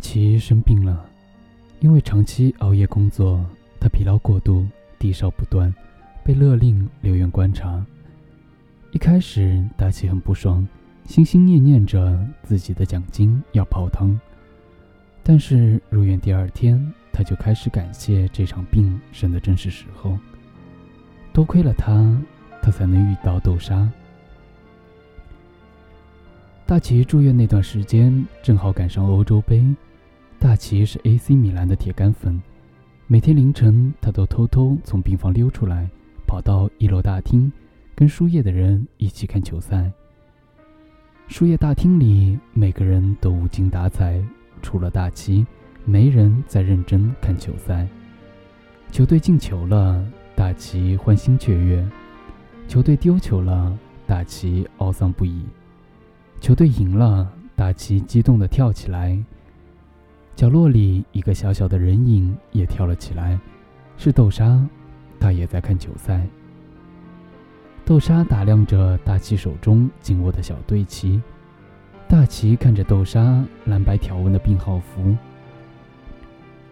奇生病了，因为长期熬夜工作，他疲劳过度，低烧不断，被勒令留院观察。一开始，大奇很不爽，心心念念着自己的奖金要泡汤。但是入院第二天，他就开始感谢这场病生的正是时候。多亏了他，他才能遇到豆沙。大齐住院那段时间正好赶上欧洲杯，大齐是 AC 米兰的铁杆粉，每天凌晨他都偷偷从病房溜出来，跑到一楼大厅，跟输液的人一起看球赛。输液大厅里每个人都无精打采，除了大齐，没人在认真看球赛。球队进球了，大齐欢欣雀跃；球队丢球了，大齐懊丧不已。球队赢了，大齐激动地跳起来。角落里一个小小的人影也跳了起来，是豆沙，他也在看球赛。豆沙打量着大奇手中紧握的小队旗，大奇看着豆沙蓝白条纹的病号服。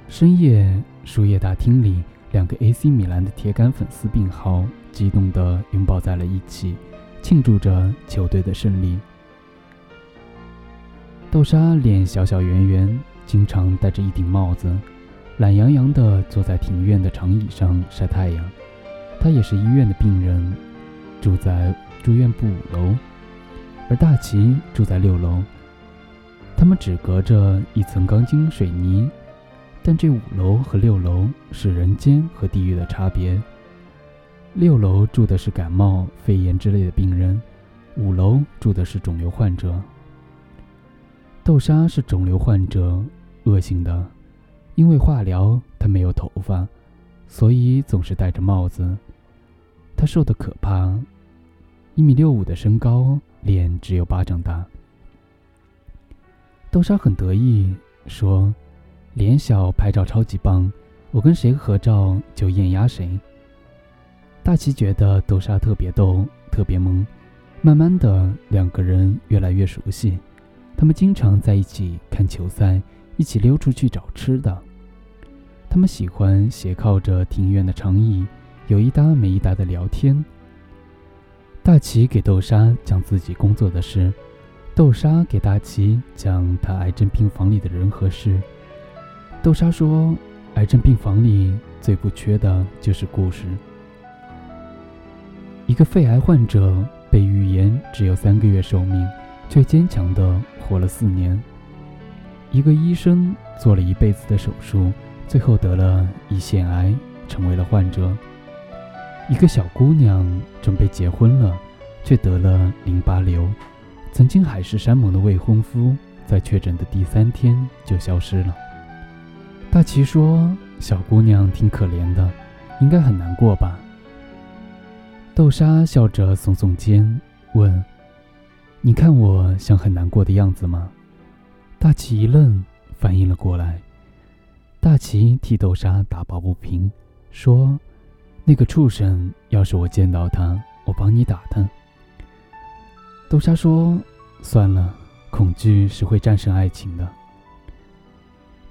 深夜，输液大厅里，两个 AC 米兰的铁杆粉丝病号激动地拥抱在了一起，庆祝着球队的胜利。豆沙脸小小圆圆，经常戴着一顶帽子，懒洋洋地坐在庭院的长椅上晒太阳。他也是医院的病人，住在住院部五楼，而大齐住在六楼。他们只隔着一层钢筋水泥，但这五楼和六楼是人间和地狱的差别。六楼住的是感冒、肺炎之类的病人，五楼住的是肿瘤患者。豆沙是肿瘤患者，恶性的，因为化疗，他没有头发，所以总是戴着帽子。他瘦得可怕，一米六五的身高，脸只有巴掌大。豆沙很得意，说：“脸小拍照超级棒，我跟谁合照就艳压谁。”大齐觉得豆沙特别逗，特别萌，慢慢的，两个人越来越熟悉。他们经常在一起看球赛，一起溜出去找吃的。他们喜欢斜靠着庭院的长椅，有一搭没一搭的聊天。大奇给豆沙讲自己工作的事，豆沙给大奇讲他癌症病房里的人和事。豆沙说：“癌症病房里最不缺的就是故事。一个肺癌患者被预言只有三个月寿命，却坚强的。”活了四年，一个医生做了一辈子的手术，最后得了胰腺癌，成为了患者。一个小姑娘准备结婚了，却得了淋巴瘤。曾经海誓山盟的未婚夫，在确诊的第三天就消失了。大齐说：“小姑娘挺可怜的，应该很难过吧？”豆沙笑着耸耸肩，问。你看我像很难过的样子吗？大齐一愣，反应了过来。大齐替豆沙打抱不平，说：“那个畜生，要是我见到他，我帮你打他。”豆沙说：“算了，恐惧是会战胜爱情的。”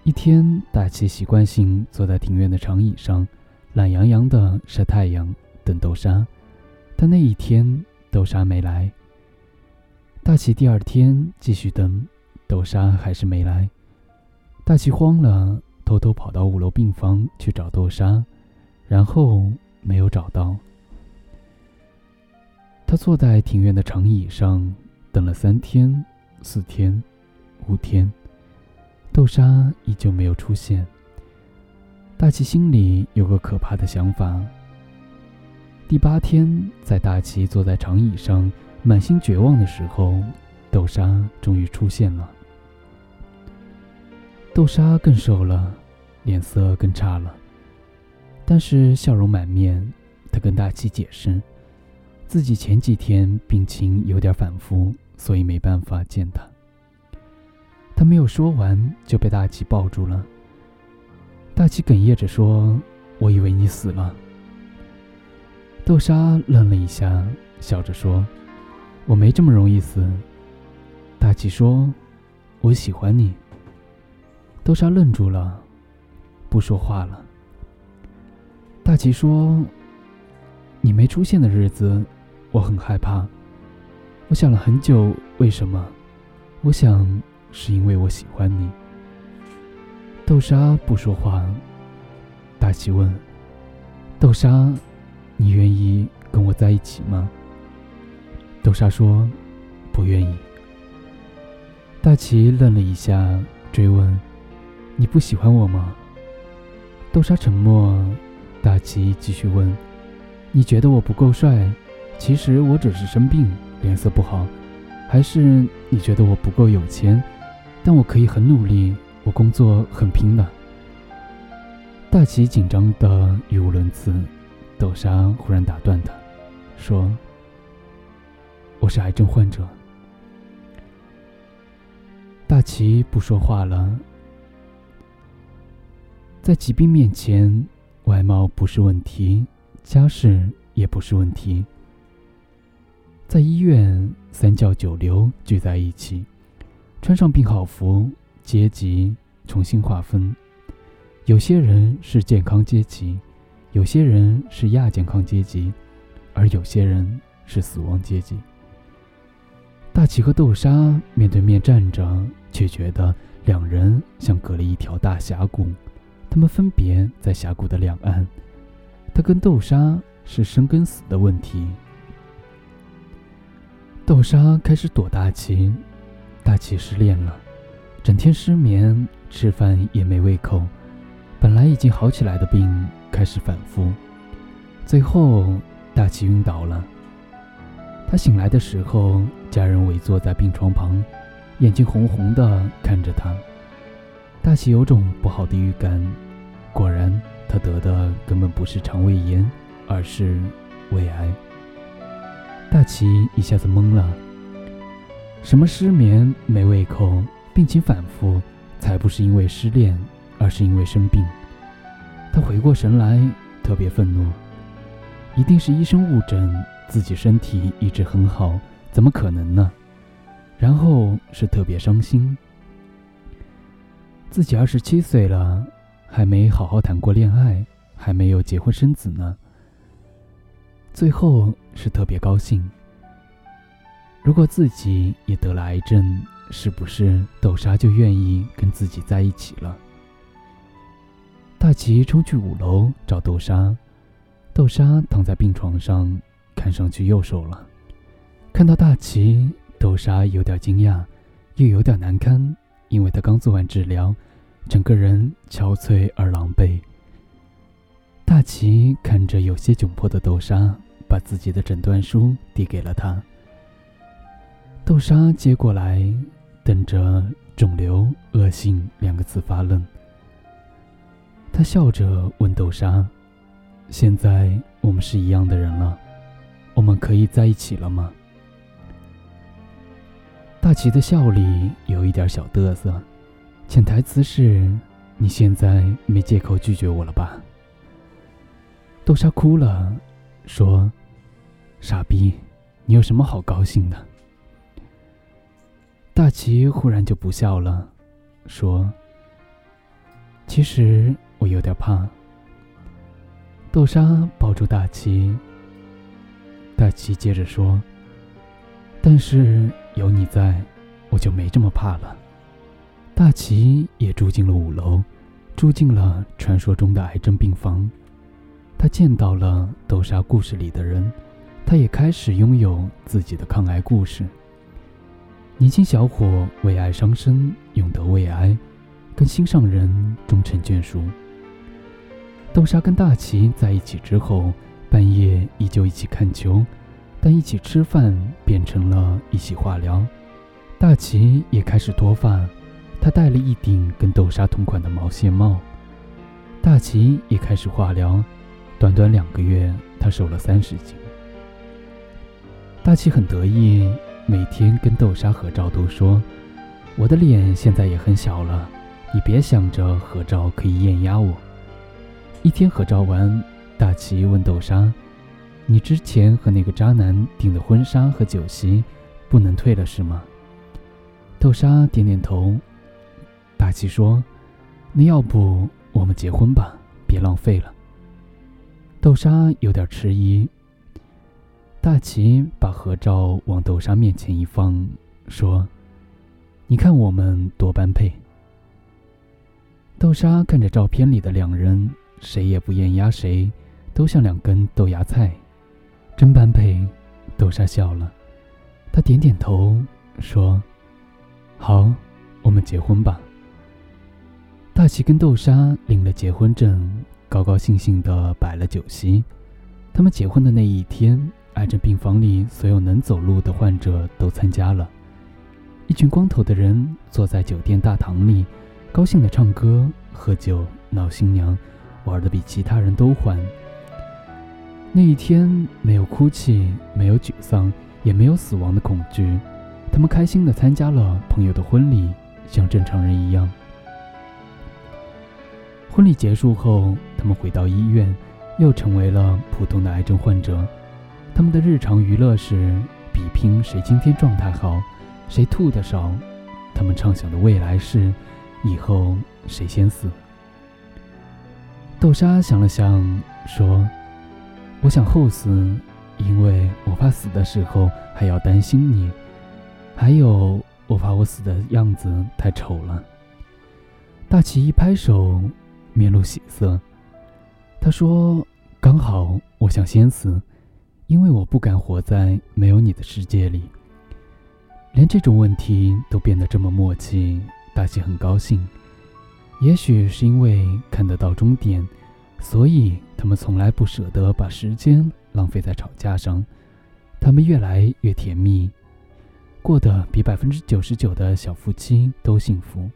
一天，大齐习惯性坐在庭院的长椅上，懒洋洋的晒太阳，等豆沙。但那一天，豆沙没来。大齐第二天继续等，豆沙还是没来。大齐慌了，偷偷跑到五楼病房去找豆沙，然后没有找到。他坐在庭院的长椅上，等了三天、四天、五天，豆沙依旧没有出现。大齐心里有个可怕的想法。第八天，在大齐坐在长椅上。满心绝望的时候，豆沙终于出现了。豆沙更瘦了，脸色更差了，但是笑容满面。他跟大齐解释，自己前几天病情有点反复，所以没办法见他。他没有说完，就被大齐抱住了。大齐哽咽着说：“我以为你死了。”豆沙愣了一下，笑着说。我没这么容易死。大齐说：“我喜欢你。”豆沙愣住了，不说话了。大齐说：“你没出现的日子，我很害怕。我想了很久，为什么？我想是因为我喜欢你。”豆沙不说话。大齐问：“豆沙，你愿意跟我在一起吗？”豆沙说：“不愿意。”大齐愣了一下，追问：“你不喜欢我吗？”豆沙沉默。大齐继续问：“你觉得我不够帅？其实我只是生病，脸色不好。还是你觉得我不够有钱？但我可以很努力，我工作很拼的。”大齐紧张的语无伦次，豆沙忽然打断他，说：“我是癌症患者。”大齐不说话了。在疾病面前，外貌不是问题，家世也不是问题。在医院，三教九流聚在一起，穿上病号服，阶级重新划分。有些人是健康阶级，有些人是亚健康阶级，而有些人是死亡阶级。大齐和豆沙面对面站着，却觉得两人像隔了一条大峡谷，他们分别在峡谷的两岸。他跟豆沙是生跟死的问题。豆沙开始躲大齐，大齐失恋了，整天失眠，吃饭也没胃口。本来已经好起来的病开始反复，最后大齐晕倒了。他醒来的时候，家人围坐在病床旁，眼睛红红的看着他。大齐有种不好的预感，果然，他得的根本不是肠胃炎，而是胃癌。大齐一下子懵了，什么失眠、没胃口、病情反复，才不是因为失恋。而是因为生病，他回过神来，特别愤怒，一定是医生误诊，自己身体一直很好，怎么可能呢？然后是特别伤心，自己二十七岁了，还没好好谈过恋爱，还没有结婚生子呢。最后是特别高兴，如果自己也得了癌症，是不是豆沙就愿意跟自己在一起了？大齐冲去五楼找豆沙，豆沙躺在病床上，看上去又瘦了。看到大齐，豆沙有点惊讶，又有点难堪，因为他刚做完治疗，整个人憔悴而狼狈。大齐看着有些窘迫的豆沙，把自己的诊断书递给了他。豆沙接过来，等着“肿瘤恶性”两个字发愣。他笑着问豆沙：“现在我们是一样的人了，我们可以在一起了吗？”大齐的笑里有一点小嘚瑟，潜台词是：“你现在没借口拒绝我了吧？”豆沙哭了，说：“傻逼，你有什么好高兴的？”大齐忽然就不笑了，说：“其实……”我有点怕。豆沙抱住大齐，大齐接着说：“但是有你在，我就没这么怕了。”大齐也住进了五楼，住进了传说中的癌症病房。他见到了豆沙故事里的人，他也开始拥有自己的抗癌故事。年轻小伙为爱伤身，勇得胃癌，跟心上人终成眷属。豆沙跟大齐在一起之后，半夜依旧一起看球，但一起吃饭变成了一起化疗。大齐也开始脱发，他戴了一顶跟豆沙同款的毛线帽。大齐也开始化疗，短短两个月，他瘦了三十斤。大齐很得意，每天跟豆沙合照都说：“我的脸现在也很小了，你别想着合照可以艳压我。”一天合照完，大齐问豆沙：“你之前和那个渣男订的婚纱和酒席，不能退了是吗？”豆沙点点头。大齐说：“那要不我们结婚吧，别浪费了。豆沙有点迟疑。大齐把合照往豆沙面前一放，说：“你看我们多般配。”豆沙看着照片里的两人，谁也不艳压谁，都像两根豆芽菜，真般配。豆沙笑了，他点点头说：“好，我们结婚吧。”大齐跟豆沙领了结婚证，高高兴兴地摆了酒席。他们结婚的那一天，癌症病房里所有能走路的患者都参加了，一群光头的人坐在酒店大堂里。高兴的唱歌、喝酒、闹新娘，玩的比其他人都欢。那一天没有哭泣，没有沮丧，也没有死亡的恐惧。他们开心的参加了朋友的婚礼，像正常人一样。婚礼结束后，他们回到医院，又成为了普通的癌症患者。他们的日常娱乐是比拼谁今天状态好，谁吐的少。他们畅想的未来是。以后谁先死？豆沙想了想，说：“我想后死，因为我怕死的时候还要担心你，还有我怕我死的样子太丑了。”大齐一拍手，面露喜色。他说：“刚好我想先死，因为我不敢活在没有你的世界里。”连这种问题都变得这么默契。大齐很高兴，也许是因为看得到终点，所以他们从来不舍得把时间浪费在吵架上。他们越来越甜蜜，过得比百分之九十九的小夫妻都幸福。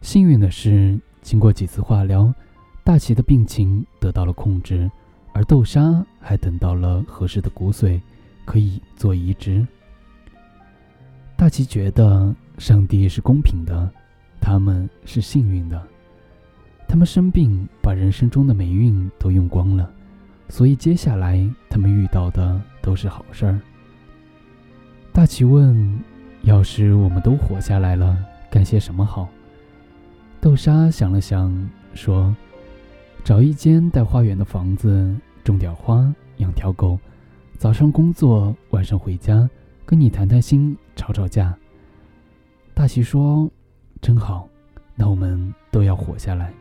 幸运的是，经过几次化疗，大齐的病情得到了控制，而豆沙还等到了合适的骨髓，可以做移植。大齐觉得。上帝是公平的，他们是幸运的。他们生病，把人生中的霉运都用光了，所以接下来他们遇到的都是好事儿。大齐问：“要是我们都活下来了，干些什么好？”豆沙想了想，说：“找一间带花园的房子，种点花，养条狗，早上工作，晚上回家，跟你谈谈心，吵吵架。”大齐说：“真好，那我们都要活下来。”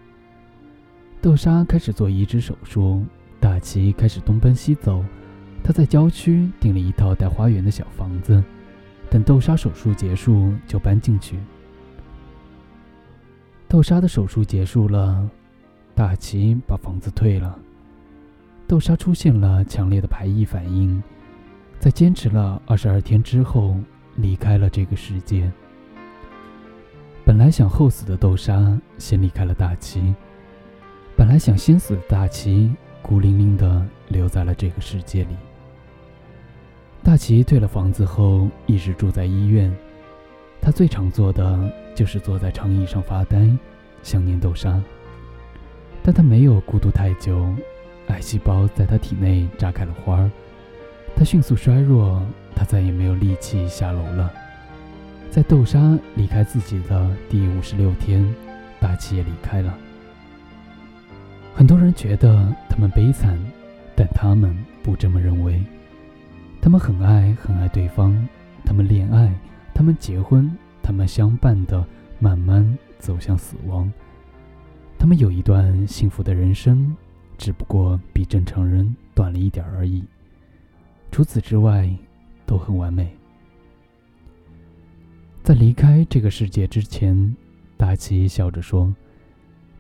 豆沙开始做移植手术，大齐开始东奔西走。他在郊区订了一套带花园的小房子，等豆沙手术结束就搬进去。豆沙的手术结束了，大齐把房子退了。豆沙出现了强烈的排异反应，在坚持了二十二天之后，离开了这个世界。本来想后死的豆沙先离开了大齐，本来想先死的大齐孤零零的留在了这个世界里。大齐退了房子后，一直住在医院。他最常做的就是坐在长椅上发呆，想念豆沙。但他没有孤独太久，癌细胞在他体内炸开了花儿，他迅速衰弱，他再也没有力气下楼了。在豆沙离开自己的第五十六天，大齐也离开了。很多人觉得他们悲惨，但他们不这么认为。他们很爱很爱对方，他们恋爱，他们结婚，他们相伴的慢慢走向死亡。他们有一段幸福的人生，只不过比正常人短了一点而已。除此之外，都很完美。在离开这个世界之前，大齐笑着说：“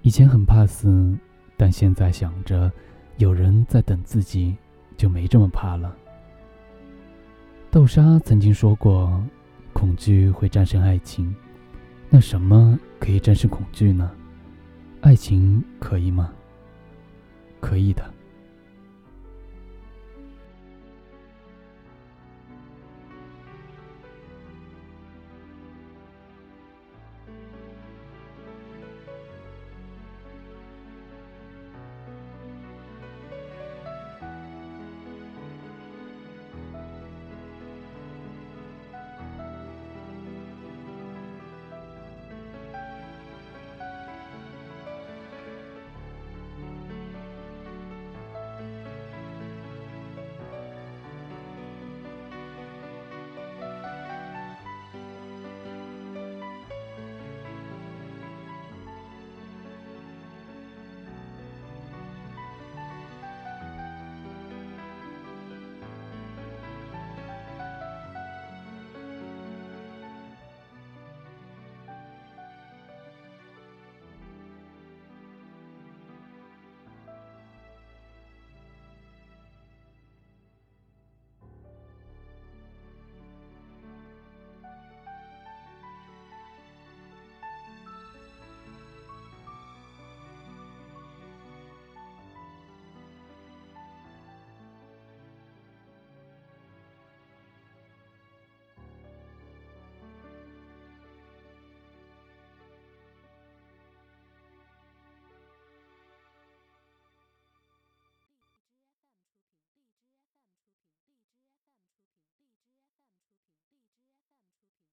以前很怕死，但现在想着有人在等自己，就没这么怕了。”豆沙曾经说过：“恐惧会战胜爱情。”那什么可以战胜恐惧呢？爱情可以吗？可以的。